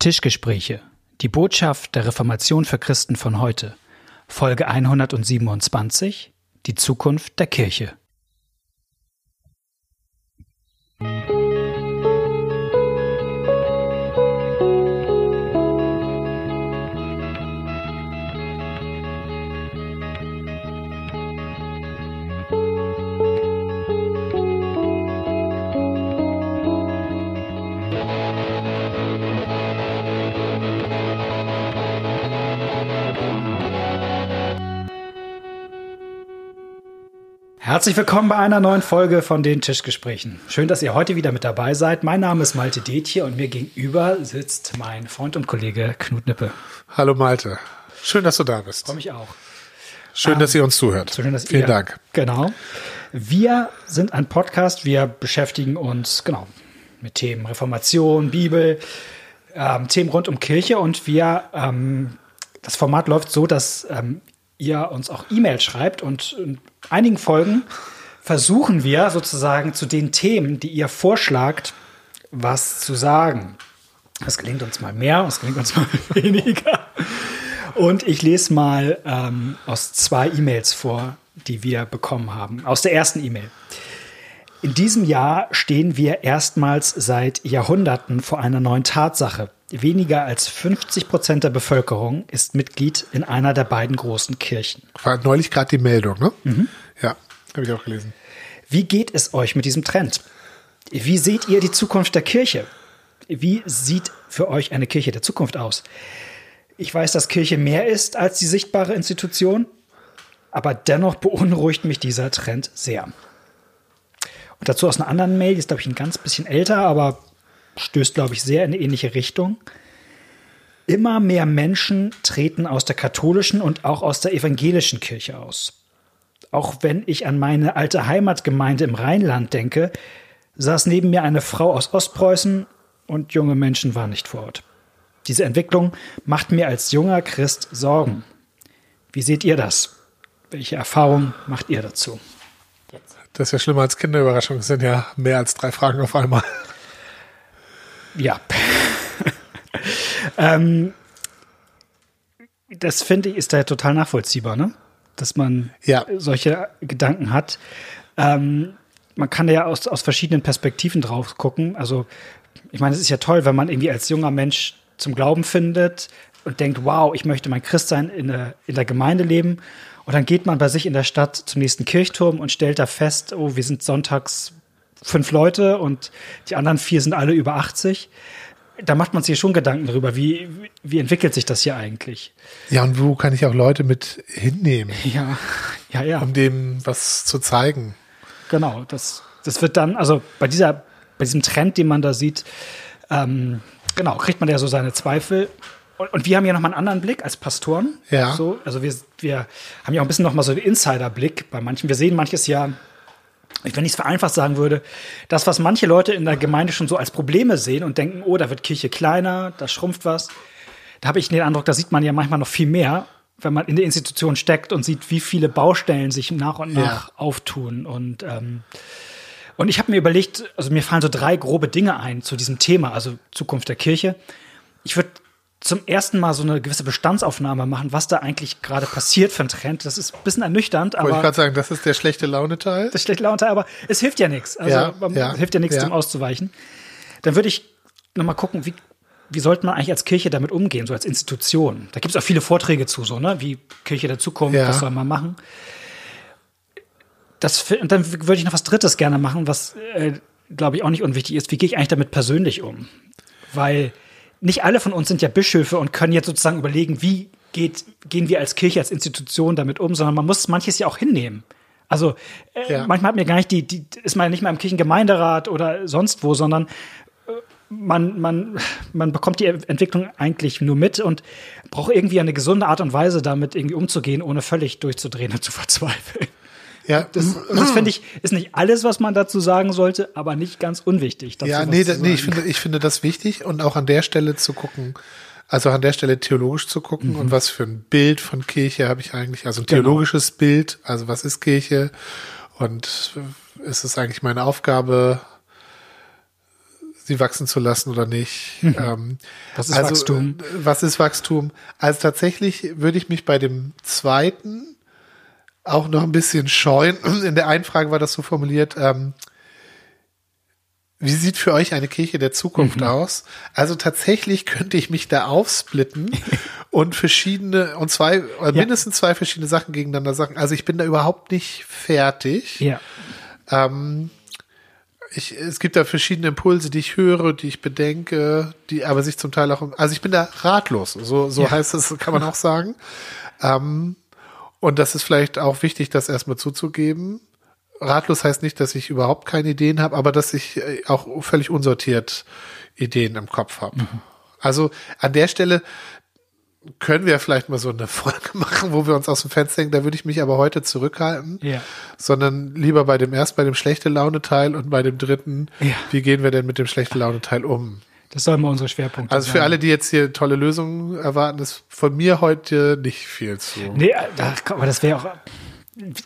Tischgespräche. Die Botschaft der Reformation für Christen von heute. Folge 127. Die Zukunft der Kirche. Herzlich willkommen bei einer neuen Folge von den Tischgesprächen. Schön, dass ihr heute wieder mit dabei seid. Mein Name ist Malte Detje und mir gegenüber sitzt mein Freund und Kollege Knut Nippe. Hallo Malte. Schön, dass du da bist. Freue mich auch. Schön, ähm, dass ihr uns zuhört. Schön, dass Vielen ihr, Dank. Genau. Wir sind ein Podcast. Wir beschäftigen uns genau mit Themen Reformation, Bibel, ähm, Themen rund um Kirche und wir ähm, das Format läuft so, dass ähm, ihr uns auch E-Mails schreibt und in einigen Folgen versuchen wir sozusagen zu den Themen, die ihr vorschlagt, was zu sagen. Das gelingt uns mal mehr, es gelingt uns mal weniger. Und ich lese mal ähm, aus zwei E-Mails vor, die wir bekommen haben. Aus der ersten E-Mail. In diesem Jahr stehen wir erstmals seit Jahrhunderten vor einer neuen Tatsache. Weniger als 50 Prozent der Bevölkerung ist Mitglied in einer der beiden großen Kirchen. War neulich gerade die Meldung, ne? Mhm. Ja, habe ich auch gelesen. Wie geht es euch mit diesem Trend? Wie seht ihr die Zukunft der Kirche? Wie sieht für euch eine Kirche der Zukunft aus? Ich weiß, dass Kirche mehr ist als die sichtbare Institution, aber dennoch beunruhigt mich dieser Trend sehr. Und dazu aus einer anderen Mail, die ist, glaube ich, ein ganz bisschen älter, aber stößt, glaube ich, sehr in eine ähnliche Richtung. Immer mehr Menschen treten aus der katholischen und auch aus der evangelischen Kirche aus. Auch wenn ich an meine alte Heimatgemeinde im Rheinland denke, saß neben mir eine Frau aus Ostpreußen und junge Menschen waren nicht vor Ort. Diese Entwicklung macht mir als junger Christ Sorgen. Wie seht ihr das? Welche Erfahrungen macht ihr dazu? Das ist ja schlimmer als Kinderüberraschung. Es sind ja mehr als drei Fragen auf einmal. Ja. ähm, das finde ich ist da total nachvollziehbar, ne? Dass man ja. solche Gedanken hat. Ähm, man kann da ja aus, aus verschiedenen Perspektiven drauf gucken. Also, ich meine, es ist ja toll, wenn man irgendwie als junger Mensch zum Glauben findet und denkt, wow, ich möchte mein Christsein in der, in der Gemeinde leben. Und dann geht man bei sich in der Stadt zum nächsten Kirchturm und stellt da fest, oh, wir sind sonntags fünf Leute und die anderen vier sind alle über 80. Da macht man sich schon Gedanken darüber, wie, wie entwickelt sich das hier eigentlich? Ja, und wo kann ich auch Leute mit hinnehmen? Ja, ja, ja. Um dem was zu zeigen. Genau, das, das wird dann, also bei dieser, bei diesem Trend, den man da sieht, ähm, genau, kriegt man ja so seine Zweifel. Und, und wir haben ja noch mal einen anderen Blick als Pastoren. Ja. So, also wir, wir haben ja auch ein bisschen noch mal so einen Insider-Blick bei manchen. Wir sehen manches ja, wenn ich es vereinfacht sagen würde, das, was manche Leute in der Gemeinde schon so als Probleme sehen und denken, oh, da wird Kirche kleiner, da schrumpft was. Da habe ich den Eindruck, da sieht man ja manchmal noch viel mehr, wenn man in der Institution steckt und sieht, wie viele Baustellen sich nach und nach ja. auftun. Und ähm, und ich habe mir überlegt, also mir fallen so drei grobe Dinge ein zu diesem Thema, also Zukunft der Kirche. Ich würde zum ersten Mal so eine gewisse Bestandsaufnahme machen, was da eigentlich gerade passiert für ein Trend. Das ist ein bisschen ernüchternd, aber. Wollte ich gerade sagen, das ist der schlechte Laune-Teil. Das schlechte Laune-Teil, aber es hilft ja nichts. Also ja, ja, hilft ja nichts, ja. dem auszuweichen. Dann würde ich nochmal gucken, wie, wie sollte man eigentlich als Kirche damit umgehen, so als Institution? Da gibt es auch viele Vorträge zu, so, ne? Wie Kirche der Zukunft, ja. was soll man machen? Das, und dann würde ich noch was Drittes gerne machen, was, äh, glaube ich, auch nicht unwichtig ist. Wie gehe ich eigentlich damit persönlich um? Weil nicht alle von uns sind ja Bischöfe und können jetzt sozusagen überlegen, wie geht, gehen wir als Kirche, als Institution damit um, sondern man muss manches ja auch hinnehmen. Also äh, ja. manchmal hat mir gar nicht die, die, ist man nicht mal im Kirchengemeinderat oder sonst wo, sondern äh, man, man, man bekommt die Entwicklung eigentlich nur mit und braucht irgendwie eine gesunde Art und Weise, damit irgendwie umzugehen, ohne völlig durchzudrehen und zu verzweifeln. Ja, das, das finde ich, ist nicht alles, was man dazu sagen sollte, aber nicht ganz unwichtig. ja, nee, nee, ich finde, ich finde das wichtig und auch an der Stelle zu gucken, also an der Stelle theologisch zu gucken mhm. und was für ein Bild von Kirche habe ich eigentlich, also ein genau. theologisches genau. Bild, also was ist Kirche und ist es eigentlich meine Aufgabe, sie wachsen zu lassen oder nicht. Ähm, Was ist also, Wachstum? äh, Was ist Wachstum? Also tatsächlich würde ich mich bei dem zweiten auch noch ein bisschen scheuen. In der einen Frage war das so formuliert, ähm, wie sieht für euch eine Kirche der Zukunft aus? Also tatsächlich könnte ich mich da aufsplitten und verschiedene und zwei oder Ja. mindestens zwei verschiedene Sachen gegeneinander sagen. Also ich bin da überhaupt nicht fertig. Ja. Ähm, ich, es gibt da verschiedene Impulse, die ich höre, die ich bedenke, die aber sich zum Teil auch, also ich bin da ratlos, so, so Ja. heißt es, kann man auch sagen. Ähm, und das ist vielleicht auch wichtig, das erstmal zuzugeben. Ratlos heißt nicht, dass ich überhaupt keine Ideen habe, aber dass ich äh, auch völlig unsortiert Ideen im Kopf habe. Also an der Stelle können wir vielleicht mal so eine Folge machen, wo wir uns aus dem Fenster hängen. Da würde ich mich aber heute zurückhalten Ja. sondern lieber bei dem erst bei dem schlechte Laune Teil und bei dem dritten, Ja. wie gehen wir denn mit dem schlechte Laune Teil um? Das sollen mal unsere Schwerpunkte Also sein. für alle, die jetzt hier tolle Lösungen erwarten, ist von mir heute nicht viel zu. Nee, aber das wäre auch.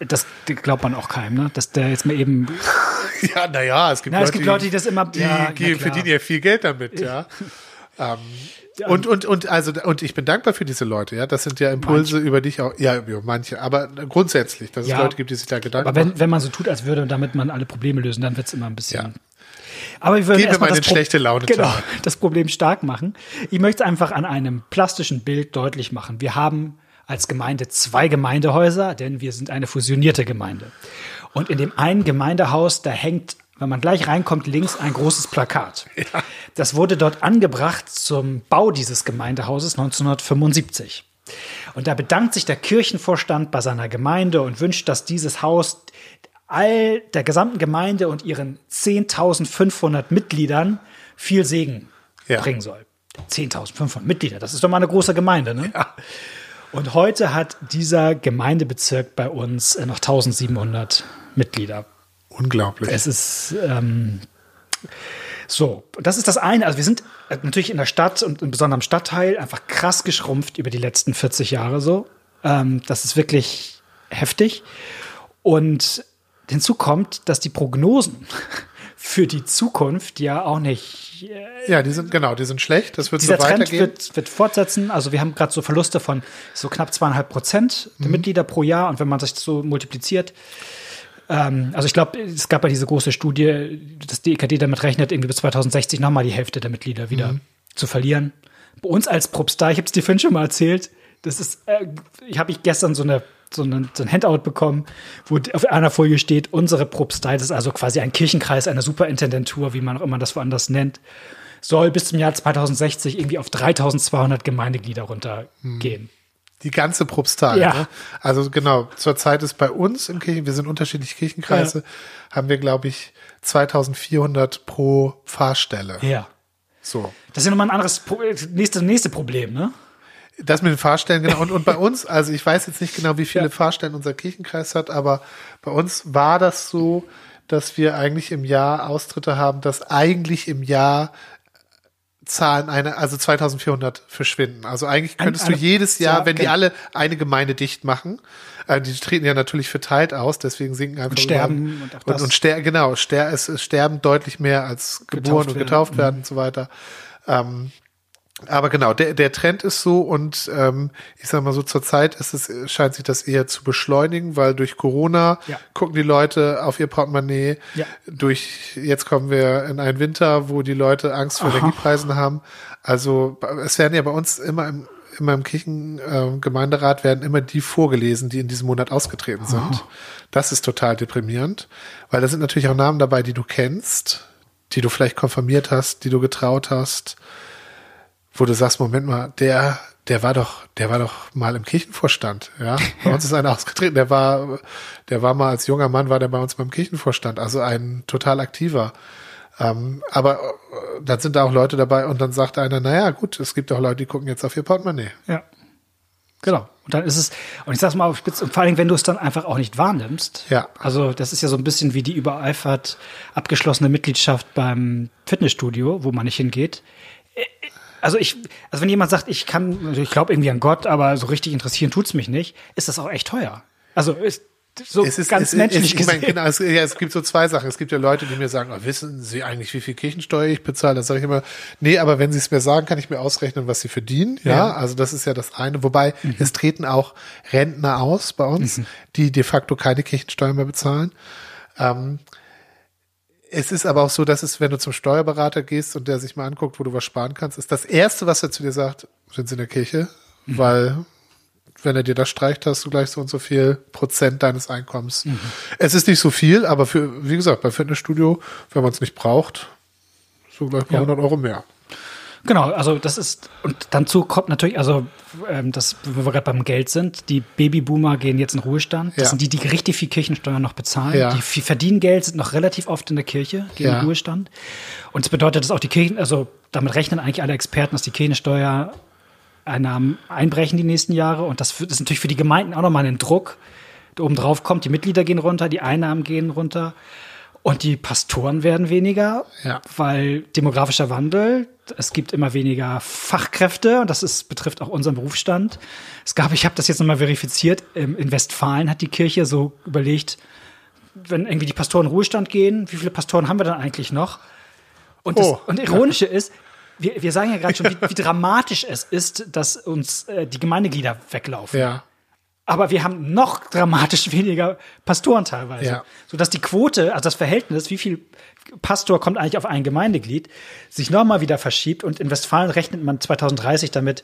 Das glaubt man auch keinem, ne? Dass der jetzt mal eben. Ja, naja, es gibt Na, Leute, es gibt Leute, die das immer. die, ja, die verdienen ja viel Geld damit, ja. ähm, und, und, und, also, und ich bin dankbar für diese Leute, ja. Das sind ja Impulse, über die ich auch, ja, über manche, aber grundsätzlich, dass Ja. es Leute gibt, die sich da Gedanken Aber wenn, machen. wenn man so tut, als würde damit man alle Probleme lösen, dann wird es immer ein bisschen. Ja. Aber wir würden Gehen wir erstmal mal das, schlechte Laune genau, das Problem stark machen. Ich möchte es einfach an einem plastischen Bild deutlich machen. Wir haben als Gemeinde zwei Gemeindehäuser, denn wir sind eine fusionierte Gemeinde. Und in dem einen Gemeindehaus, da hängt, wenn man gleich reinkommt, links ein großes Plakat. Das wurde dort angebracht zum Bau dieses Gemeindehauses 1975. Und da bedankt sich der Kirchenvorstand bei seiner Gemeinde und wünscht, dass dieses Haus all der gesamten Gemeinde und ihren 10.500 Mitgliedern viel Segen Ja. bringen soll. 10.500 Mitglieder, das ist doch mal eine große Gemeinde, ne? Und heute hat dieser Gemeindebezirk bei uns äh, noch 1.700 Mitglieder. Unglaublich. Es ist ähm, so, das ist das eine. Also wir sind äh, natürlich in der Stadt und im besonderen Stadtteil einfach krass geschrumpft über die letzten 40 Jahre so. Ähm, das ist wirklich heftig. Und hinzu kommt, dass die Prognosen für die Zukunft ja auch nicht ja, die sind, genau, die sind schlecht. Das wird dieser so Trend weitergehen. wird, wird fortsetzen. Also wir haben gerade so Verluste von so knapp zweieinhalb Prozent der Mitglieder pro Jahr. Und wenn man sich das so multipliziert, ähm, also ich glaube, es gab ja diese große Studie, dass die EKD damit rechnet, irgendwie bis 2060 nochmal die Hälfte der Mitglieder wieder zu verlieren. Bei uns als Propstei, ich habe es dir vorhin schon mal erzählt, das ist, äh, ich habe ich gestern so eine so, eine, so ein Handout bekommen, wo auf einer Folie steht, unsere Propstei, das ist also quasi ein Kirchenkreis, eine Superintendentur, wie man auch immer das woanders nennt, soll bis zum Jahr 2060 irgendwie auf 3200 Gemeindeglieder runtergehen. Die ganze Propstei. Ja. Ne? Also genau, zurzeit ist bei uns im Kirchen, wir sind unterschiedliche Kirchenkreise, haben wir, glaube ich, 2400 pro Pfarrstelle. Ja. So. Das ist ja nochmal ein anderes Pro nächste, nächste Problem, ne? Das mit den Fahrstellen, genau. Und, und bei uns, also ich weiß jetzt nicht genau, wie viele Ja. Fahrstellen unser Kirchenkreis hat, aber bei uns war das so, dass wir eigentlich im Jahr Austritte haben, dass eigentlich im Jahr Zahlen eine, also 2400 verschwinden. Also eigentlich könntest eine- du jedes Jahr, ja, wenn die genau. alle eine Gemeinde dicht machen, äh, die treten ja natürlich verteilt aus, deswegen sinken einfach Und sterben überall- und und, und ster genau, ster es, es sterben deutlich mehr als geboren Getauft und werden. getauft Mhm. werden und so weiter. Ähm, aber genau, der, der Trend ist so und ähm, ich sag mal so, zurzeit ist es, scheint sich das eher zu beschleunigen, weil durch Corona Ja. gucken die Leute auf ihr Portemonnaie. Ja. Durch, jetzt kommen wir in einen Winter, wo die Leute Angst vor Aha. Energiepreisen haben. Also es werden ja bei uns immer im, immer im Kirchengemeinderat äh, Gemeinderat werden immer die vorgelesen, die in diesem Monat ausgetreten sind. Das ist total deprimierend, weil da sind natürlich auch Namen dabei, die du kennst, die du vielleicht konfirmiert hast, die du getraut hast wo du sagst, Moment mal, der, der war doch, der war doch mal im Kirchenvorstand, ja. Bei uns ist einer ausgetreten, der war, der war mal als junger Mann, war der bei uns beim Kirchenvorstand, also ein total aktiver. Ähm, aber äh, dann sind da auch Leute dabei und dann sagt einer, naja, gut, es gibt auch Leute, die gucken jetzt auf ihr Portemonnaie. Ja. Genau. Und dann ist es, und ich sag's mal auf Spitz, und vor allen Dingen, wenn du es dann einfach auch nicht wahrnimmst. Ja. Also, das ist ja so ein bisschen wie die übereifert abgeschlossene Mitgliedschaft beim Fitnessstudio, wo man nicht hingeht. Also ich, also wenn jemand sagt, ich kann, also ich glaube irgendwie an Gott, aber so richtig interessieren tut's mich nicht, ist das auch echt teuer. Also ist, so es ist, ganz es, menschlich es, ich meine, genau, es, ja, es gibt so zwei Sachen. Es gibt ja Leute, die mir sagen, oh, wissen Sie eigentlich, wie viel Kirchensteuer ich bezahle? Da sage ich immer, nee, aber wenn Sie es mir sagen, kann ich mir ausrechnen, was Sie verdienen. Ja, Ja. also das ist ja das eine. Wobei es treten auch Rentner aus bei uns, die de facto keine Kirchensteuer mehr bezahlen. Ähm, es ist aber auch so, dass es, wenn du zum Steuerberater gehst und der sich mal anguckt, wo du was sparen kannst, ist das erste, was er zu dir sagt, sind Sie in der Kirche, weil wenn er dir das streicht, hast du gleich so und so viel Prozent deines Einkommens. Es ist nicht so viel, aber für, wie gesagt, bei Fitnessstudio, wenn man es nicht braucht, so gleich mal Ja. 100 Euro mehr. Genau, also das ist, und dazu kommt natürlich, also ähm, das, wo wir gerade beim Geld sind, die Babyboomer gehen jetzt in Ruhestand. Das Ja. sind die, die richtig viel Kirchensteuer noch bezahlen. Ja. Die viel verdienen Geld, sind noch relativ oft in der Kirche, gehen Ja. in Ruhestand. Und das bedeutet, dass auch die Kirchen, also damit rechnen eigentlich alle Experten, dass die Kirchensteuer Einnahmen einbrechen die nächsten Jahre. Und das ist natürlich für die Gemeinden auch nochmal ein Druck. Da oben drauf kommt, die Mitglieder gehen runter, die Einnahmen gehen runter. Und die Pastoren werden weniger, Ja. weil demografischer Wandel, es gibt immer weniger Fachkräfte und das ist, betrifft auch unseren Berufsstand. Es gab, ich habe das jetzt nochmal verifiziert, in Westfalen hat die Kirche so überlegt, wenn irgendwie die Pastoren in Ruhestand gehen, wie viele Pastoren haben wir dann eigentlich noch? Und das Oh. und Ironische ist, wir, wir sagen ja gerade schon, wie, wie dramatisch es ist, dass uns äh, die Gemeindeglieder weglaufen. Ja. Aber wir haben noch dramatisch weniger Pastoren teilweise. Ja. Sodass die Quote, also das Verhältnis, wie viel Pastor kommt eigentlich auf ein Gemeindeglied, sich nochmal wieder verschiebt. Und in Westfalen rechnet man 2030 damit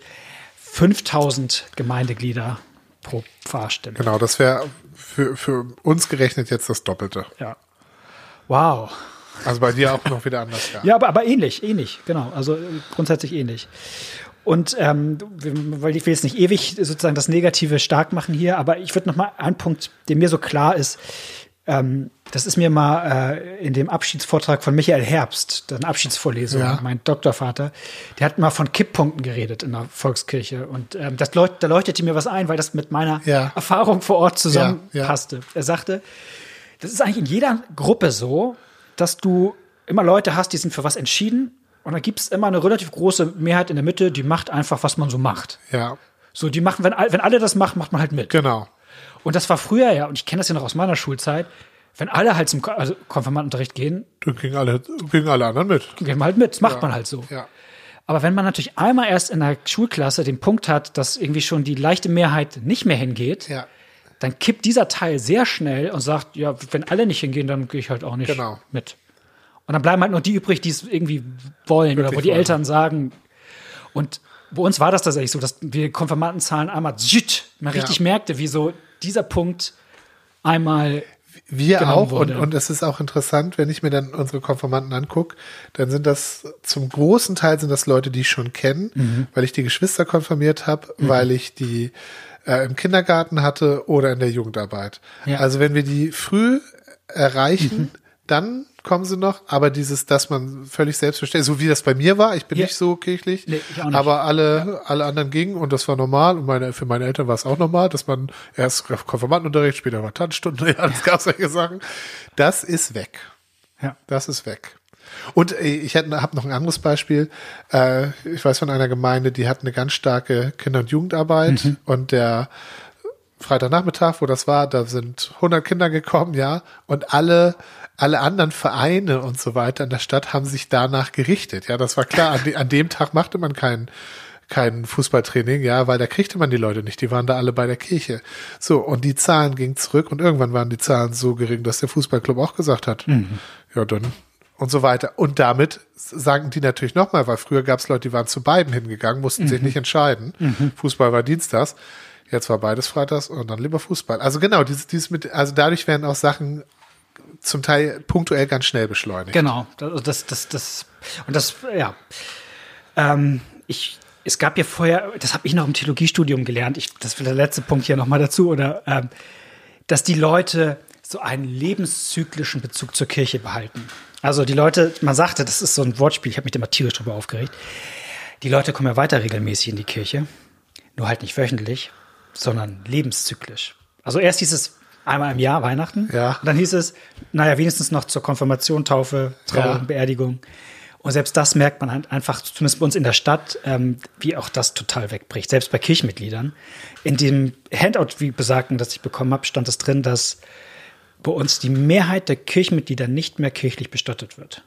5000 Gemeindeglieder pro Pfarrstelle. Genau, das wäre für, für uns gerechnet jetzt das Doppelte. Ja. Wow. Also bei dir auch noch wieder anders, ja. Ja, aber, aber ähnlich, ähnlich, genau. Also äh, grundsätzlich ähnlich. Und ähm, weil ich will jetzt nicht ewig sozusagen das Negative stark machen hier, aber ich würde noch mal einen Punkt, der mir so klar ist, ähm, das ist mir mal äh, in dem Abschiedsvortrag von Michael Herbst, eine Abschiedsvorlesung, Ja. mein Doktorvater, der hat mal von Kipppunkten geredet in der Volkskirche. Und ähm, das leucht, da leuchtete mir was ein, weil das mit meiner Ja. Erfahrung vor Ort zusammenpasste. Ja. Er sagte, das ist eigentlich in jeder Gruppe so, dass du immer Leute hast, die sind für was entschieden. Und dann gibt es immer eine relativ große Mehrheit in der Mitte, die macht einfach, was man so macht. Ja, So, die machen, wenn, wenn alle das machen, macht man halt mit. genau. Und das war früher ja, und ich kenne das ja noch aus meiner Schulzeit, wenn alle halt zum also Konfirmandenunterricht gehen, Dann gingen alle, gingen alle anderen mit. gehen wir halt mit. Das macht man halt so. Ja. Aber wenn man natürlich einmal erst in der Schulklasse den Punkt hat, dass irgendwie schon die leichte Mehrheit nicht mehr hingeht, Ja. dann kippt dieser Teil sehr schnell und sagt, ja, wenn alle nicht hingehen, dann gehe ich halt auch nicht Genau. mit. Und dann bleiben halt nur die übrig, die es irgendwie wollen oder wo die wollen. Eltern sagen. Und bei uns war das tatsächlich so, dass wir Konfirmandenzahlen einmal zschütt, man Ja. richtig merkte, wie so dieser Punkt einmal Wir auch. Und, wurde. und es ist auch interessant, wenn ich mir dann unsere Konformanten angucke, dann sind das zum großen Teil sind das Leute, die ich schon kenne, Mhm. weil ich die Geschwister konfirmiert habe, weil ich die äh, im Kindergarten hatte oder in der Jugendarbeit. Ja. Also wenn wir die früh erreichen, Mhm. Dann kommen sie noch, aber dieses, dass man völlig selbstverständlich, so wie das bei mir war, ich bin Ja. nicht so kirchlich, Nee, nicht. aber alle, alle anderen gingen und das war normal und meine, für meine Eltern war es auch normal, dass man erst Konfirmandenunterricht, später war Tanzstunde, ja, es gab solche Sachen. Das ist weg. ja. Das ist weg. Und äh, ich habe noch ein anderes Beispiel. Äh, Ich weiß von einer Gemeinde, die hat eine ganz starke Kinder- und Jugendarbeit Mhm. und der Freitagnachmittag, wo das war, da sind 100 Kinder gekommen, ja, und alle alle anderen Vereine und so weiter in der Stadt haben sich danach gerichtet. Ja, das war klar. An, de, an dem Tag machte man kein kein Fußballtraining, ja, weil da kriegte man die Leute nicht. Die waren da alle bei der Kirche. So, und die Zahlen gingen zurück und irgendwann waren die Zahlen so gering, dass der Fußballclub auch gesagt hat, ja, dann und so weiter. Und damit sagen die natürlich nochmal, weil früher gab es Leute, die waren zu beiden hingegangen, mussten sich nicht entscheiden. Fußball war dienstags, jetzt war beides freitags und dann lieber Fußball. Also genau, dieses, dieses mit, also dadurch werden auch Sachen zum Teil punktuell ganz schnell beschleunigt. Genau, das, das, das, das und das, ja. Ähm, ich, es gab ja vorher, das habe ich noch im Theologiestudium gelernt, ich, das ist der letzte Punkt hier nochmal dazu, oder ähm, dass die Leute so einen lebenszyklischen Bezug zur Kirche behalten. Also die Leute, man sagte, das ist so ein Wortspiel, ich habe mich da mal tierisch drüber aufgeregt. Die Leute kommen ja weiter regelmäßig in die Kirche, nur halt nicht wöchentlich, sondern lebenszyklisch. Also erst hieß es einmal im Jahr Weihnachten, Ja. und dann hieß es, naja, wenigstens noch zur Konfirmation, Taufe, Trauung, Ja. Beerdigung. Und selbst das merkt man halt einfach, zumindest bei uns in der Stadt, ähm, wie auch das total wegbricht. Selbst bei Kirchenmitgliedern. In dem Handout, wie besagten, das ich bekommen habe, stand es drin, dass bei uns die Mehrheit der Kirchenmitglieder nicht mehr kirchlich bestattet wird.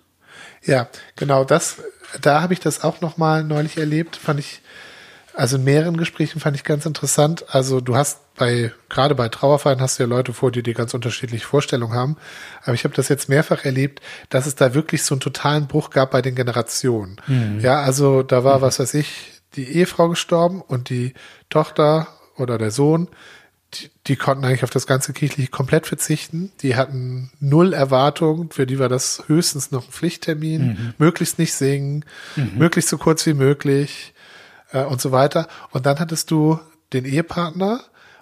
Ja, genau, das, da habe ich das auch noch mal neulich erlebt, fand ich, also in mehreren Gesprächen fand ich ganz interessant. Also du hast bei, gerade bei Trauerfeiern hast du ja Leute vor, die die ganz unterschiedliche Vorstellungen haben. Aber ich habe das jetzt mehrfach erlebt, dass es da wirklich so einen totalen Bruch gab bei den Generationen. Mhm. Ja, also da war, mhm. was weiß ich, die Ehefrau gestorben und die Tochter oder der Sohn, die, die konnten eigentlich auf das ganze kirchliche komplett verzichten. Die hatten null Erwartungen, für die war das höchstens noch ein Pflichttermin, mhm. möglichst nicht singen, mhm. möglichst so kurz wie möglich äh, und so weiter. Und dann hattest du den Ehepartner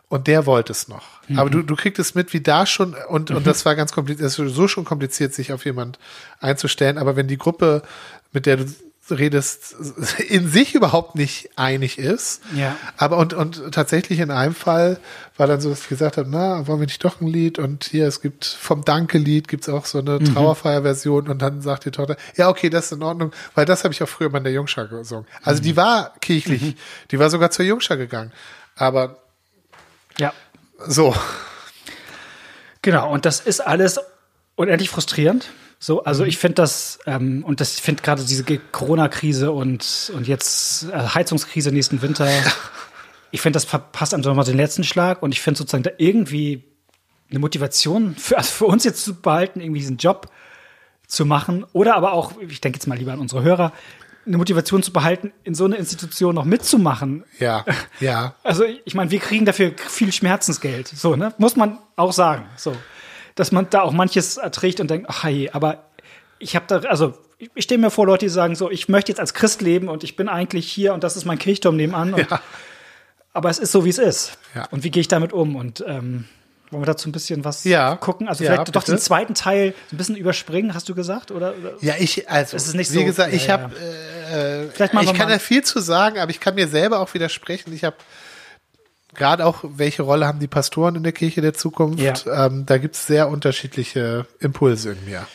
und der wollte es noch. Mhm. Aber du, du kriegst es mit, wie da schon, und, und mhm. das war ganz kompliziert, es ist so schon kompliziert, sich auf jemand einzustellen. Aber wenn die Gruppe, mit der du redest, in sich überhaupt nicht einig ist. Ja. Aber und, und tatsächlich in einem Fall war dann so, dass ich gesagt habe, na, wollen wir nicht doch ein Lied? Und hier, es gibt vom Danke-Lied gibt's auch so eine mhm. Trauerfeier-Version und dann sagt die Tochter, ja, okay, das ist in Ordnung, weil das habe ich auch früher mal in der Jungschar gesungen. Also mhm. die war kirchlich, mhm. die war sogar zur Jungschar gegangen. Aber ja. So. Genau, und das ist alles unendlich frustrierend. So, also mhm. ich finde das, ähm, und das, ich finde gerade diese Corona-Krise und, und jetzt äh, Heizungskrise nächsten Winter, ich finde, das verpasst einem so mal den letzten Schlag und ich finde sozusagen da irgendwie eine Motivation für, also für uns jetzt zu behalten, irgendwie diesen Job zu machen oder aber auch, ich denke jetzt mal lieber an unsere Hörer, eine Motivation zu behalten, in so einer Institution noch mitzumachen. Ja, ja. Also ich meine, wir kriegen dafür viel Schmerzensgeld, so ne, muss man auch sagen, so, dass man da auch manches erträgt und denkt, ach hey, aber ich habe da, also ich stehe mir vor, Leute, die sagen so, ich möchte jetzt als Christ leben und ich bin eigentlich hier und das ist mein Kirchturm nebenan. Und, ja. Aber es ist so, wie es ist. Ja. Und wie gehe ich damit um? Und ähm, wollen wir dazu ein bisschen was ja. gucken? Also vielleicht bitte. doch den zweiten Teil ein bisschen überspringen, hast du gesagt? Oder, oder? Ja, ich, also, es ist nicht wie so, gesagt, ich habe, äh, ich kann da viel zu sagen, aber ich kann mir selber auch widersprechen. Ich habe gerade auch, welche Rolle haben die Pastoren in der Kirche der Zukunft? Ja. Ähm, da gibt es sehr unterschiedliche Impulse in mir.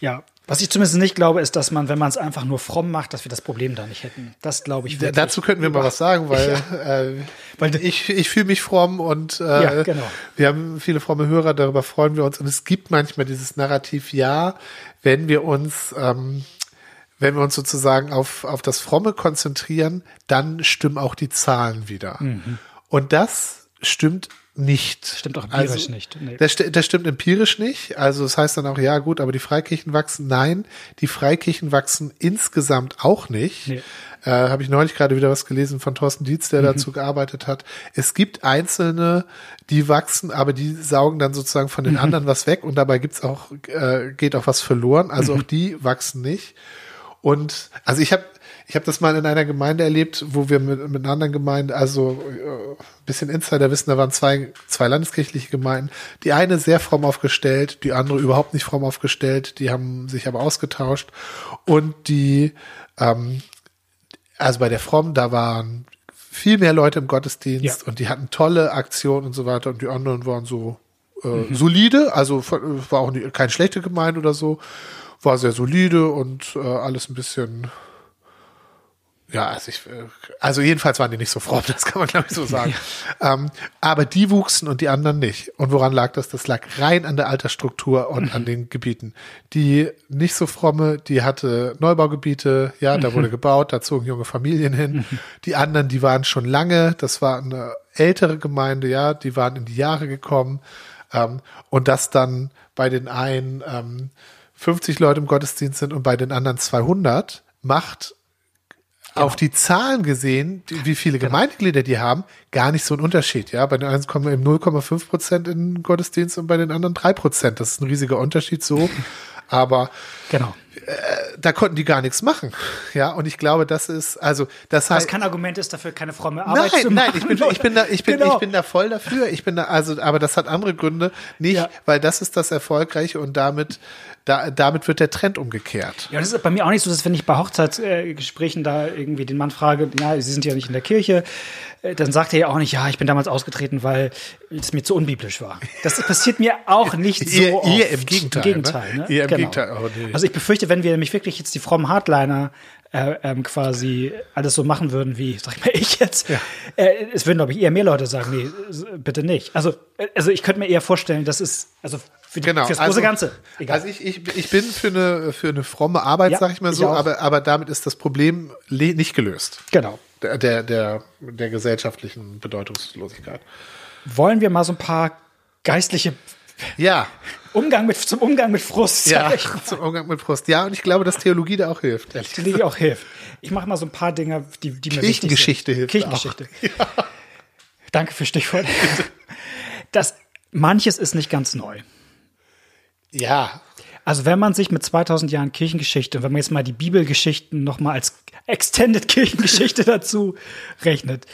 Ja, was ich zumindest nicht glaube, ist, dass man, wenn man es einfach nur fromm macht, dass wir das Problem da nicht hätten. Das glaube ich wirklich. Dazu könnten wir mal was sagen, weil, ja. äh, weil ich, ich fühle mich fromm und äh, ja, genau. wir haben viele fromme Hörer, darüber freuen wir uns. Und es gibt manchmal dieses Narrativ, ja, wenn wir uns ähm, wenn wir uns sozusagen auf, auf das Fromme konzentrieren, dann stimmen auch die Zahlen wieder. Mhm. Und das stimmt nicht. Stimmt auch empirisch also, nicht. Nee. Das, das, stimmt empirisch nicht. Also das heißt dann auch, ja gut, aber die Freikirchen wachsen. Nein, die Freikirchen wachsen insgesamt auch nicht. Nee. Äh, Habe ich neulich gerade wieder was gelesen von Thorsten Dietz, der mhm. dazu gearbeitet hat. Es gibt einzelne, die wachsen, aber die saugen dann sozusagen von den mhm. anderen was weg und dabei gibt's auch, äh, geht auch was verloren. Also mhm. auch die wachsen nicht. Und also ich habe ich habe das mal in einer Gemeinde erlebt, wo wir mit, mit einer anderen Gemeinde, also äh, bisschen Insiderwissen, da waren zwei, zwei landeskirchliche Gemeinden. Die eine sehr fromm aufgestellt, die andere überhaupt nicht fromm aufgestellt, die haben sich aber ausgetauscht. Und die, ähm, also bei der Fromm, da waren viel mehr Leute im Gottesdienst ja. und die hatten tolle Aktionen und so weiter und die anderen waren so äh, mhm. solide, also war auch nie, keine schlechte Gemeinde oder so, war sehr solide und äh, alles ein bisschen ja, also ich, also jedenfalls waren die nicht so fromm, das kann man glaube ich so sagen. Ja. Ähm, aber die wuchsen und die anderen nicht. Und woran lag das? Das lag rein an der Altersstruktur und an den Gebieten. Die nicht so fromme, die hatte Neubaugebiete, ja, da wurde gebaut, da zogen junge Familien hin. Die anderen, die waren schon lange, das war eine ältere Gemeinde, ja, die waren in die Jahre gekommen. Ähm, und das dann bei den einen ähm, 50 Leute im Gottesdienst sind und bei den anderen 200 macht genau. auf die Zahlen gesehen, wie viele genau. Gemeindeglieder die haben, gar nicht so ein Unterschied. Ja, bei den einen kommen wir im 0,5 Prozent in Gottesdienst und bei den anderen 3 Prozent. Das ist ein riesiger Unterschied so. Aber genau. Äh, da konnten die gar nichts machen. Ja, und ich glaube, das ist, also, das heißt. Was kein Argument ist dafür, keine fromme Arbeit nein, zu machen. Nein, ich bin, ich bin da, ich bin, genau. ich bin da voll dafür. Ich bin da, also, aber das hat andere Gründe. Nicht, ja. weil das ist das Erfolgreiche und damit da, damit wird der Trend umgekehrt. Ja, das ist bei mir auch nicht so, dass wenn ich bei Hochzeitsgesprächen da irgendwie den Mann frage, ja, Sie sind ja nicht in der Kirche, äh, dann sagt er ja auch nicht, ja, ich bin damals ausgetreten, weil es mir zu unbiblisch war. Das passiert mir auch nicht so Ihr- oft. ihr im Gegenteil, Im Gegenteil, ne? ne? Ihr im Genau. Gegenteil, oh, nee. Also ich befürchte, wenn wir nämlich wirklich jetzt die frommen Hardliner äh, ähm, quasi alles so machen würden, wie, sag ich mal, ich jetzt, äh, es würden, glaube ich, eher mehr Leute sagen, nee, bitte nicht. Also, äh, also ich könnte mir eher vorstellen, das ist, also für die, Genau. fürs große Ganze. Egal. Also ich, ich, ich bin für eine, für eine fromme Arbeit, Ja, sag ich mal ich so, auch. aber, aber damit ist das Problem le- nicht gelöst. genau. Der, der, der, der gesellschaftlichen Bedeutungslosigkeit. Wollen wir mal so ein paar geistliche Ja, Umgang mit, zum Umgang mit Frust, ja, zum Umgang mit Frust. Ja, und ich glaube, dass Theologie da auch hilft. ehrlich dir auch hilft. Ich mache mal so ein paar Dinge, die, die mir wichtig sind. Kirchengeschichte hilft Kirchengeschichte. Danke für Stichwort. Das, manches ist nicht ganz neu. Ja, Also wenn man sich mit 2000 Jahren Kirchengeschichte, und wenn man jetzt mal die Bibelgeschichten noch mal als Extended Kirchengeschichte dazu rechnet,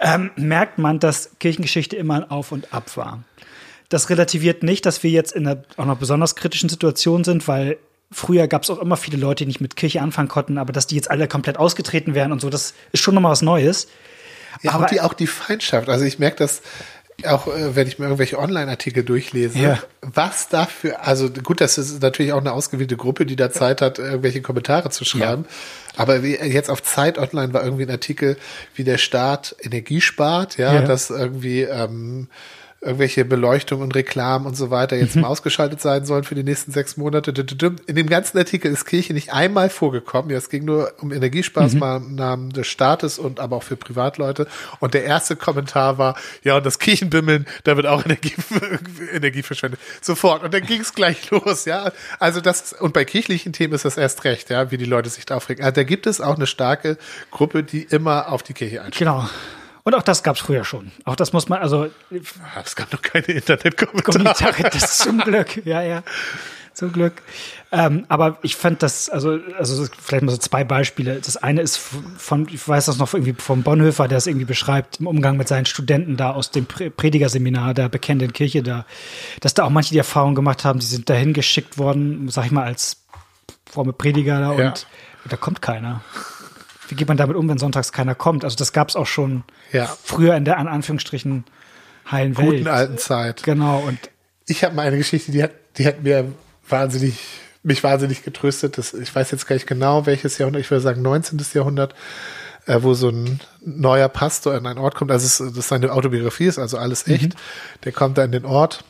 ähm, merkt man, dass Kirchengeschichte immer ein Auf und Ab war. Das relativiert nicht, dass wir jetzt in einer auch noch besonders kritischen Situation sind, weil früher gab es auch immer viele Leute, die nicht mit Kirche anfangen konnten, aber dass die jetzt alle komplett ausgetreten wären und so, das ist schon noch mal was Neues. ja Aber- und die, auch die Feindschaft. Also ich merke das auch, äh, wenn ich mir irgendwelche Online-Artikel durchlese, Ja. was dafür, also gut, das ist natürlich auch eine ausgewählte Gruppe, die da Zeit hat, irgendwelche Kommentare zu schreiben. Aber wie, jetzt auf Zeit Online war irgendwie ein Artikel, wie der Staat Energie spart, ja, Ja. dass irgendwie ähm, irgendwelche Beleuchtung und Reklamen und so weiter jetzt Mhm. mal ausgeschaltet sein sollen für die nächsten sechs Monate. In dem ganzen Artikel ist Kirche nicht einmal vorgekommen. Ja, es ging nur um Energiesparmaßnahmen des Staates und aber auch für Privatleute. Und der erste Kommentar war, ja, und das Kirchenbimmeln, da wird auch Energie, Energie verschwendet. Sofort. Und dann ging es gleich los, ja. Also das, und bei kirchlichen Themen ist das erst recht, ja, wie die Leute sich da aufregen. Also da gibt es auch eine starke Gruppe, die immer auf die Kirche einschlägt. Genau. Und auch das gab es früher schon. Auch das muss man, also Es gab noch keine Internetkommentare. Kommentare, das zum Glück, ja, ja. Zum Glück. Ähm, aber ich fand das, also, also vielleicht mal so zwei Beispiele. Das eine ist von, ich weiß das noch irgendwie vom Bonhoeffer, der es irgendwie beschreibt, im Umgang mit seinen Studenten da aus dem Pre- Predigerseminar der bekennenden Kirche da, dass da auch manche die Erfahrung gemacht haben, die sind dahin geschickt worden, sag ich mal, als fromme Prediger da Ja. und da kommt keiner. Wie geht man damit um, wenn sonntags keiner kommt? Also das gab es auch schon Ja. früher in der, an Anführungsstrichen, heilen Guten Welt. alten Zeit. Genau, und Ich habe mal eine Geschichte, die hat, die hat mir wahnsinnig, mich wahnsinnig getröstet. Das, ich weiß jetzt gar nicht genau, welches Jahrhundert, ich würde sagen 19. Jahrhundert, äh, wo so ein neuer Pastor in einen Ort kommt. Also es, das seine Autobiografie ist, also alles echt. Der kommt da in den Ort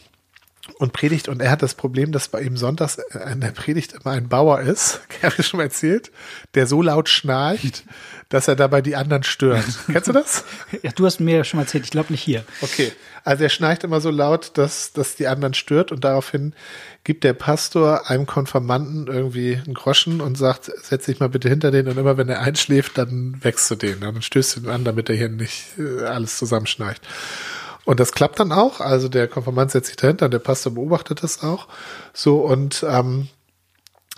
und predigt und er hat das Problem, dass bei ihm sonntags äh, in der Predigt immer ein Bauer ist, habe ich schon mal erzählt, der so laut schnarcht, dass er dabei die anderen stört. Kennst du das? Ja, du hast mir schon mal erzählt, ich glaube nicht hier. Okay, also er schnarcht immer so laut, dass, dass die anderen stört und daraufhin gibt der Pastor einem Konfirmanden irgendwie einen Groschen und sagt, setz dich mal bitte hinter den und immer wenn er einschläft, dann wächst du den. Dann stößt du ihn an, damit er hier nicht äh, alles zusammenschnarcht. Und das klappt dann auch, also der Konfirmand setzt sich dahinter, der Pastor beobachtet das auch. So und ähm,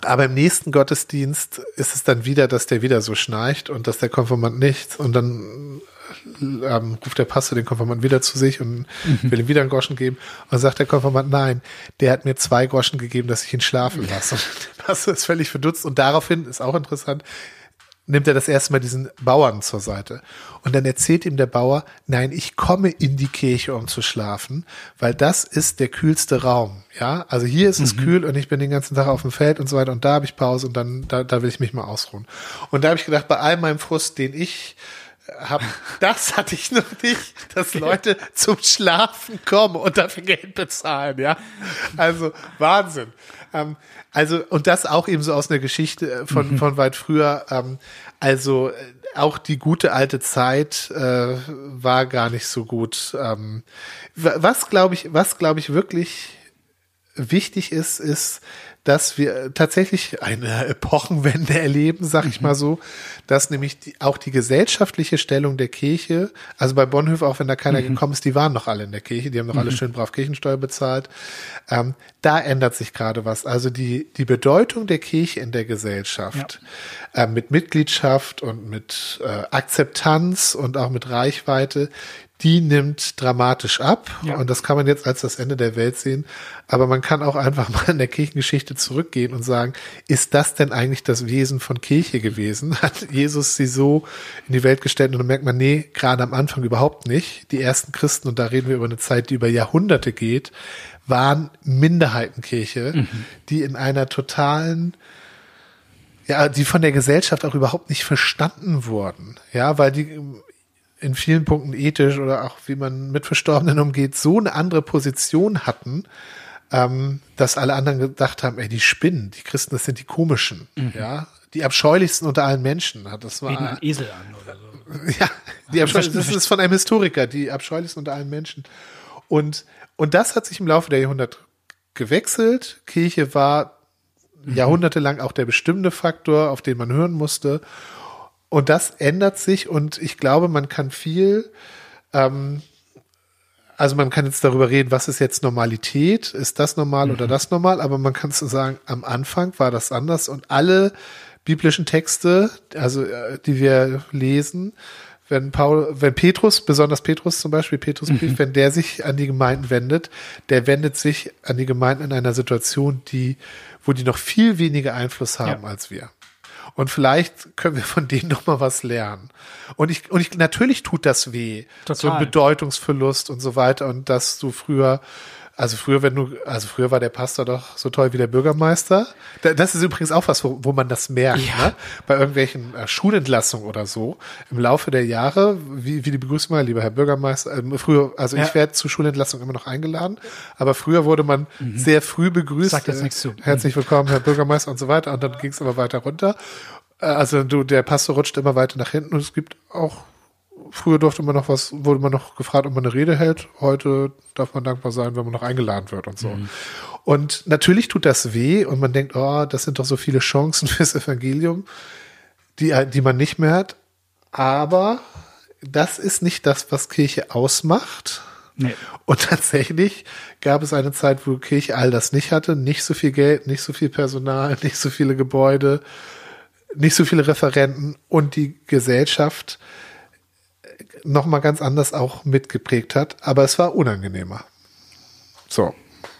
aber im nächsten Gottesdienst ist es dann wieder, dass der wieder so schnarcht und dass der Konfirmand nichts. Und dann ähm, ruft der Pastor den Konfirmand wieder zu sich und will ihm wieder einen Groschen geben. Und sagt der Konfirmand, nein, der hat mir zwei Groschen gegeben, dass ich ihn schlafen lasse. Und der Pastor ist völlig verdutzt. Und daraufhin ist auch interessant, nimmt er das erste Mal diesen Bauern zur Seite. Und dann erzählt ihm der Bauer, nein, ich komme in die Kirche, um zu schlafen, weil das ist der kühlste Raum. Ja, also hier ist es kühl und ich bin den ganzen Tag auf dem Feld und so weiter und da habe ich Pause und dann, da, da will ich mich mal ausruhen. Und da habe ich gedacht, bei all meinem Frust, den ich habe, das hatte ich noch nicht, dass Leute zum Schlafen kommen und dafür Geld bezahlen, ja. Also Wahnsinn. Ähm, also, und das auch eben so aus einer Geschichte von, von weit früher. Ähm, also äh, auch die gute alte Zeit äh, war gar nicht so gut. Ähm, wa- was glaube ich, was glaube ich wirklich wichtig ist, ist, dass wir tatsächlich eine Epochenwende erleben, sag ich mal so, dass nämlich die, auch die gesellschaftliche Stellung der Kirche, also bei Bonhoeffer, auch wenn da keiner gekommen ist, die waren noch alle in der Kirche, die haben noch alle schön brav Kirchensteuer bezahlt. Ähm, da ändert sich gerade was. Also die, die Bedeutung der Kirche in der Gesellschaft äh, mit Mitgliedschaft und mit äh, Akzeptanz und auch mit Reichweite, die nimmt dramatisch ab. Ja. Und das kann man jetzt als das Ende der Welt sehen. Aber man kann auch einfach mal in der Kirchengeschichte zurückgehen und sagen, ist das denn eigentlich das Wesen von Kirche gewesen? Hat Jesus sie so in die Welt gestellt? Und dann merkt man, nee, gerade am Anfang überhaupt nicht. Die ersten Christen, und da reden wir über eine Zeit, die über Jahrhunderte geht, waren Minderheitenkirche, Mhm. die in einer totalen ja, die von der Gesellschaft auch überhaupt nicht verstanden wurden. Ja, weil die in vielen Punkten ethisch oder auch wie man mit Verstorbenen umgeht, so eine andere Position hatten, ähm, dass alle anderen gedacht haben, ey, die spinnen, die Christen, das sind die komischen, ja, die abscheulichsten unter allen Menschen. Das Bieten war, einen Esel an oder so. ja, die abscheulichsten, das ist von einem Historiker, die abscheulichsten unter allen Menschen. Und, und das hat sich im Laufe der Jahrhunderte gewechselt. Kirche war jahrhundertelang auch der bestimmende Faktor, auf den man hören musste. Und das ändert sich und ich glaube, man kann viel, ähm, also man kann jetzt darüber reden, was ist jetzt Normalität? Ist das normal oder das normal? Aber man kann so sagen, am Anfang war das anders und alle biblischen Texte, also äh, die wir lesen, wenn Paul, wenn Petrus, besonders Petrus zum Beispiel, Petrusbrief, wenn der sich an die Gemeinden wendet, der wendet sich an die Gemeinden in einer Situation, die, wo die noch viel weniger Einfluss haben Ja. als wir. Und vielleicht können wir von denen noch mal was lernen. Und ich, und ich, natürlich tut das weh. Total. So ein Bedeutungsverlust und so weiter. Und dass du früher, also früher, wenn du, also früher war der Pastor doch so toll wie der Bürgermeister. Da- Das ist übrigens auch was, wo, wo man das merkt, Ja. ne? Bei irgendwelchen äh, Schulentlassungen oder so. Im Laufe der Jahre, wie, wie die Begrüßung war, lieber Herr Bürgermeister, ähm, früher, also Ja. ich werde zur Schulentlassung immer noch eingeladen, aber früher wurde man sehr früh begrüßt. Mhm. Sagt jetzt äh, nichts zu. Herzlich willkommen, Herr Bürgermeister und so weiter. Und dann ging es immer weiter runter. Äh, Also du, der Pastor rutscht immer weiter nach hinten und es gibt auch, früher durfte man noch was, wurde man noch gefragt, ob man eine Rede hält. Heute darf man dankbar sein, wenn man noch eingeladen wird und so. Und natürlich tut das weh und man denkt, oh, das sind doch so viele Chancen fürs Evangelium, die, die man nicht mehr hat. Aber das ist nicht das, was Kirche ausmacht. Nee. Und tatsächlich gab es eine Zeit, wo Kirche all das nicht hatte, nicht so viel Geld, nicht so viel Personal, nicht so viele Gebäude, nicht so viele Referenten und die Gesellschaft noch mal ganz anders auch mitgeprägt hat, aber es war unangenehmer. So,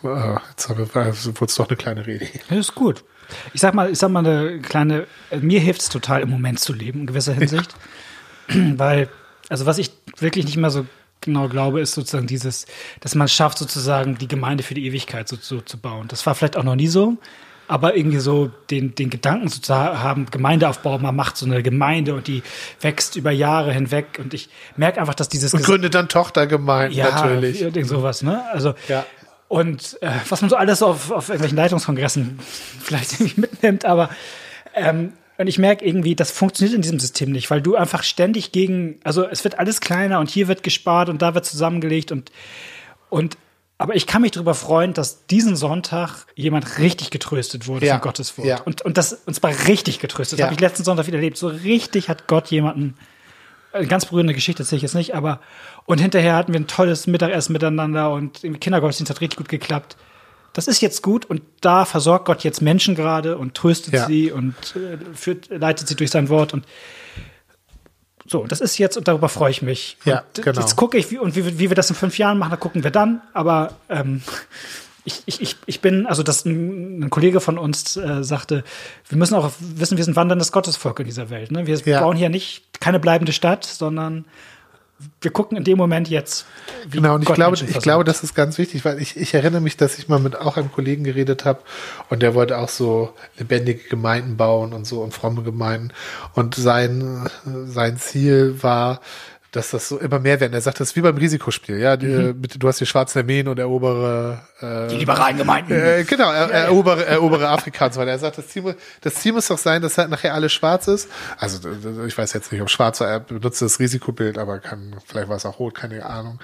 äh, jetzt haben wir, wurde es doch eine kleine Rede. Das ist gut. Ich sag mal, ich sag mal eine kleine, äh, mir hilft es total im Moment zu leben, in gewisser Hinsicht. Weil, also was ich wirklich nicht mehr so genau glaube, ist sozusagen dieses, dass man es schafft, sozusagen die Gemeinde für die Ewigkeit so, so zu bauen. Das war vielleicht auch noch nie so, aber irgendwie so den, den Gedanken zu haben, Gemeindeaufbau, man macht so eine Gemeinde und die wächst über Jahre hinweg und ich merke einfach, dass dieses Und gründet dann Tochtergemeinden ja, natürlich. irgend sowas, ne? Also Ja. und äh, was man so alles auf, auf irgendwelchen Leitungskongressen vielleicht irgendwie mitnimmt, aber ähm, und ich merke irgendwie, das funktioniert in diesem System nicht, weil du einfach ständig gegen, also es wird alles kleiner und hier wird gespart und da wird zusammengelegt und und aber ich kann mich darüber freuen, dass diesen Sonntag jemand richtig getröstet wurde Ja, von Gottes Wort. ja. Und, und das, und zwar richtig getröstet. Das Ja. habe ich letzten Sonntag wieder erlebt. So richtig hat Gott jemanden eine ganz berührende Geschichte erzähle ich jetzt nicht, aber und hinterher hatten wir ein tolles Mittagessen miteinander und im Kindergottesdienst hat richtig gut geklappt. Das ist jetzt gut und da versorgt Gott jetzt Menschen gerade und tröstet sie und äh, führt, leitet sie durch sein Wort und so, das ist jetzt und darüber freue ich mich. Ja, und genau. Jetzt gucke ich, wie, und wie, wie wir das in fünf Jahren machen, da gucken wir dann. Aber ähm, ich, ich, ich, ich bin, also das ein, ein Kollege von uns äh, sagte, wir müssen auch wissen, wir sind wanderndes Gottesvolk in dieser Welt. Ne? Wir Ja. bauen hier nicht keine bleibende Stadt, sondern wir gucken in dem Moment jetzt. Genau, und ich Gott glaube, ich glaube, das ist ganz wichtig, weil ich, ich erinnere mich, dass ich mal mit auch einem Kollegen geredet habe und der wollte auch so lebendige Gemeinden bauen und so und fromme Gemeinden. Und sein, sein Ziel war, dass das so immer mehr werden. Er sagt, das ist wie beim Risikospiel, ja. Die, mit, du hast die schwarzen Armeen und erobere äh, die liberalen Gemeinden. äh, genau, er, erobere, erobere Afrika und so weiter. Er sagt, das Ziel, das Ziel muss doch sein, dass halt nachher alles schwarz ist. Also ich weiß jetzt nicht, ob schwarz war, er benutzt das Risikobild, aber kann, vielleicht war es auch rot, keine Ahnung.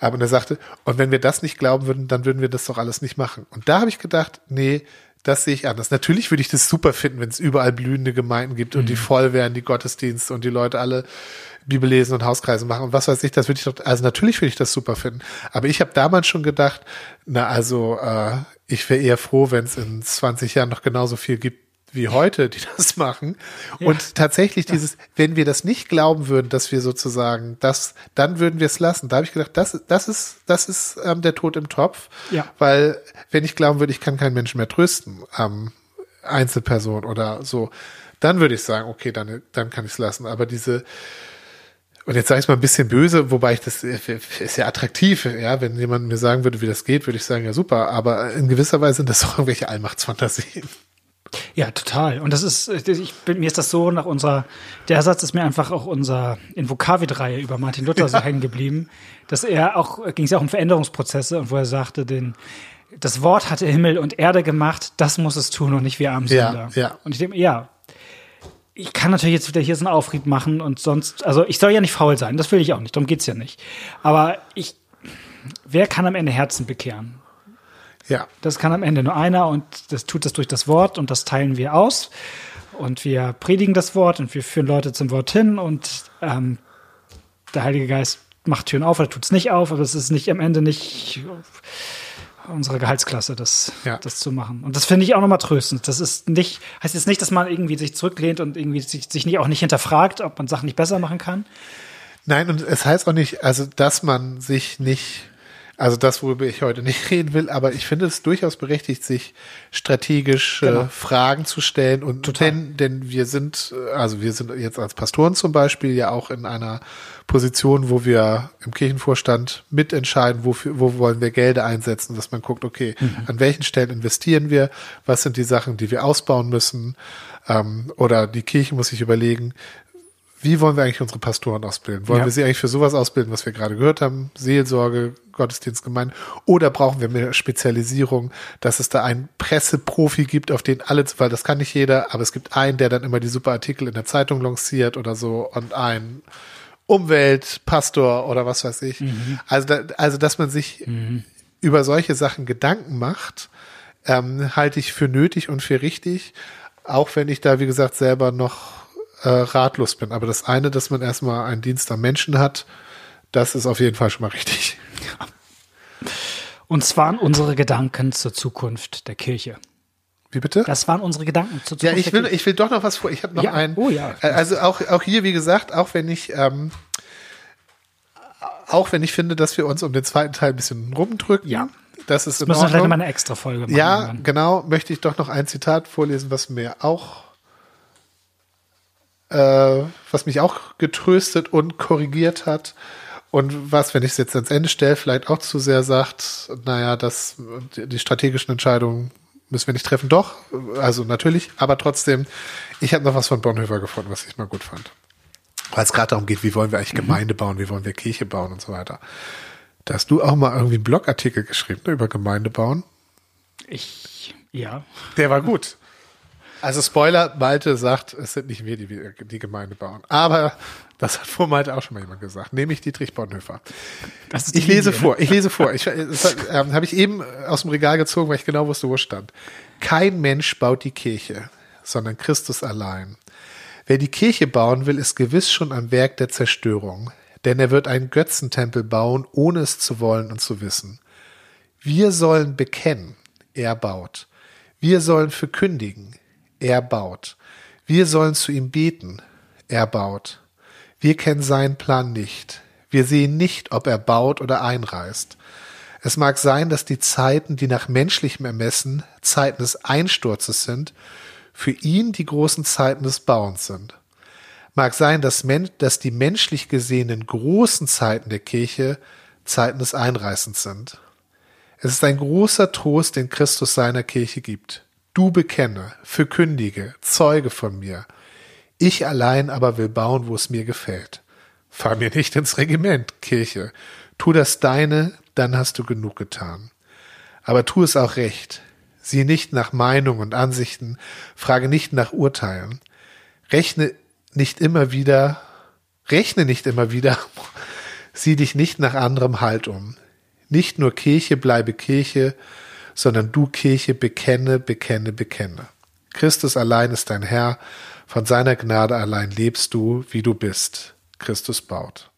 Aber er sagte, und wenn wir das nicht glauben würden, dann würden wir das doch alles nicht machen. Und da habe ich gedacht, nee, das sehe ich anders. Natürlich würde ich das super finden, wenn es überall blühende Gemeinden gibt und die voll wären, die Gottesdienste und die Leute alle Bibel lesen und Hauskreise machen und was weiß ich, das würde ich doch, also natürlich würde ich das super finden. Aber ich habe damals schon gedacht, na also, äh, ich wäre eher froh, wenn es in 20 Jahren noch genauso viel gibt, wie heute, die das machen. Ja. Und tatsächlich dieses, wenn wir das nicht glauben würden, dass wir sozusagen das, dann würden wir es lassen. Da habe ich gedacht, das, das ist, das ist ähm, der Tod im Topf. Ja. Weil, wenn ich glauben würde, ich kann keinen Menschen mehr trösten, ähm, Einzelperson oder so, dann würde ich sagen, okay, dann, dann kann ich es lassen. Aber diese, und jetzt sage ich mal ein bisschen böse, wobei ich das ist ja attraktiv, ja, wenn jemand mir sagen würde, wie das geht, würde ich sagen, ja super, aber in gewisser Weise sind das auch irgendwelche Allmachtsfantasien. Ja, total. Und das ist, ich bin, mir ist das so nach unserer, der Satz ist mir einfach auch unser Invokavit-Reihe über Martin Luther ja. so hängen geblieben, dass er auch, ging es ja auch um Veränderungsprozesse und wo er sagte, den, das Wort hatte Himmel und Erde gemacht, das muss es tun und nicht wir Armsünder. Ja, ja. Und ich denke, ja, ich kann natürlich jetzt wieder hier so einen Aufrieb machen und sonst, also ich soll ja nicht faul sein, das will ich auch nicht, darum geht's ja nicht. Aber ich, wer kann am Ende Herzen bekehren? Ja. Das kann am Ende nur einer und das tut das durch das Wort und das teilen wir aus. Und wir predigen das Wort und wir führen Leute zum Wort hin und ähm, der Heilige Geist macht Türen auf oder tut es nicht auf, aber es ist nicht am Ende nicht unsere Gehaltsklasse, das, ja. das zu machen. Und das finde ich auch nochmal tröstend. Das ist nicht, heißt jetzt nicht, dass man irgendwie sich zurücklehnt und irgendwie sich, sich nicht auch nicht hinterfragt, ob man Sachen nicht besser machen kann. Nein, und es heißt auch nicht, also dass man sich nicht also das, worüber ich heute nicht reden will, aber ich finde es durchaus berechtigt, sich strategisch genau. äh, Fragen zu stellen. Und Total. denn, denn wir sind, also wir sind jetzt als Pastoren zum Beispiel ja auch in einer Position, wo wir im Kirchenvorstand mitentscheiden, wofür, wo wollen wir Gelder einsetzen, dass man guckt, okay, mhm. an welchen Stellen investieren wir, was sind die Sachen, die wir ausbauen müssen, ähm, oder die Kirche muss sich überlegen, wie wollen wir eigentlich unsere Pastoren ausbilden? Wollen ja. wir sie eigentlich für sowas ausbilden, was wir gerade gehört haben? Seelsorge, Gottesdienstgemeinde? Oder brauchen wir mehr Spezialisierung, dass es da einen Presseprofi gibt, auf den alle, weil das kann nicht jeder, aber es gibt einen, der dann immer die super Artikel in der Zeitung lanciert oder so und ein Umweltpastor oder was weiß ich. Mhm. Also, da, also, dass man sich mhm. über solche Sachen Gedanken macht, ähm, halte ich für nötig und für richtig. Auch wenn ich da, wie gesagt, selber noch äh, ratlos bin. Aber das eine, dass man erstmal einen Dienst am Menschen hat, das ist auf jeden Fall schon mal richtig. Und zwar unsere Gedanken zur Zukunft der Kirche. Wie bitte? Das waren unsere Gedanken zur Zukunft. Ja, ich will, ich will doch noch was vor. Ich habe noch ja. einen. Oh ja. Äh, also auch, auch hier, wie gesagt, auch wenn ich, ähm, auch wenn ich finde, dass wir uns um den zweiten Teil ein bisschen rumdrücken. Ja. Das ist in Müssen wir vielleicht mal eine extra Folge machen. Ja, dann. genau. Möchte ich doch noch ein Zitat vorlesen, was mir auch äh, was mich auch getröstet und korrigiert hat. Und was, wenn ich es jetzt ans Ende stelle, vielleicht auch zu sehr sagt, naja, das, die strategischen Entscheidungen müssen wir nicht treffen. Doch, also natürlich, aber trotzdem, ich habe noch was von Bonhoeffer gefunden, was ich mal gut fand. Weil es gerade darum geht, wie wollen wir eigentlich mhm. Gemeinde bauen, wie wollen wir Kirche bauen und so weiter. Da hast du auch mal irgendwie einen Blogartikel geschrieben ne, über Gemeinde bauen. Ich, ja. Der war gut. Also Spoiler, Malte sagt, es sind nicht wir, die die Gemeinde bauen. Aber das hat vor Malte auch schon mal jemand gesagt, nämlich Dietrich Bonhoeffer. ich lese Linie, vor, ich lese vor. Ich, das ähm, habe ich eben aus dem Regal gezogen, weil ich genau wusste, wo es stand. Kein Mensch baut die Kirche, sondern Christus allein. Wer die Kirche bauen will, ist gewiss schon am Werk der Zerstörung, denn er wird einen Götzentempel bauen, ohne es zu wollen und zu wissen. Wir sollen bekennen, er baut. Wir sollen verkündigen, er baut. Wir sollen zu ihm beten, er baut. Wir kennen seinen Plan nicht. Wir sehen nicht, ob er baut oder einreißt. Es mag sein, dass die Zeiten, die nach menschlichem Ermessen Zeiten des Einsturzes sind, für ihn die großen Zeiten des Bauens sind. Mag sein, dass, dass die menschlich gesehenen großen Zeiten der Kirche Zeiten des Einreißens sind. Es ist ein großer Trost, den Christus seiner Kirche gibt. Du bekenne, verkündige, zeuge von mir. Ich allein aber will bauen, wo es mir gefällt. Fahr mir nicht ins Regiment, Kirche. Tu das Deine, dann hast du genug getan. Aber tu es auch recht. Sieh nicht nach Meinung und Ansichten, frage nicht nach Urteilen. Rechne nicht immer wieder, rechne nicht immer wieder, sieh dich nicht nach anderem Halt um. Nicht nur Kirche bleibe Kirche, sondern du Kirche bekenne, bekenne, bekenne. Christus allein ist dein Herr, von seiner Gnade allein lebst du, wie du bist. Christus baut.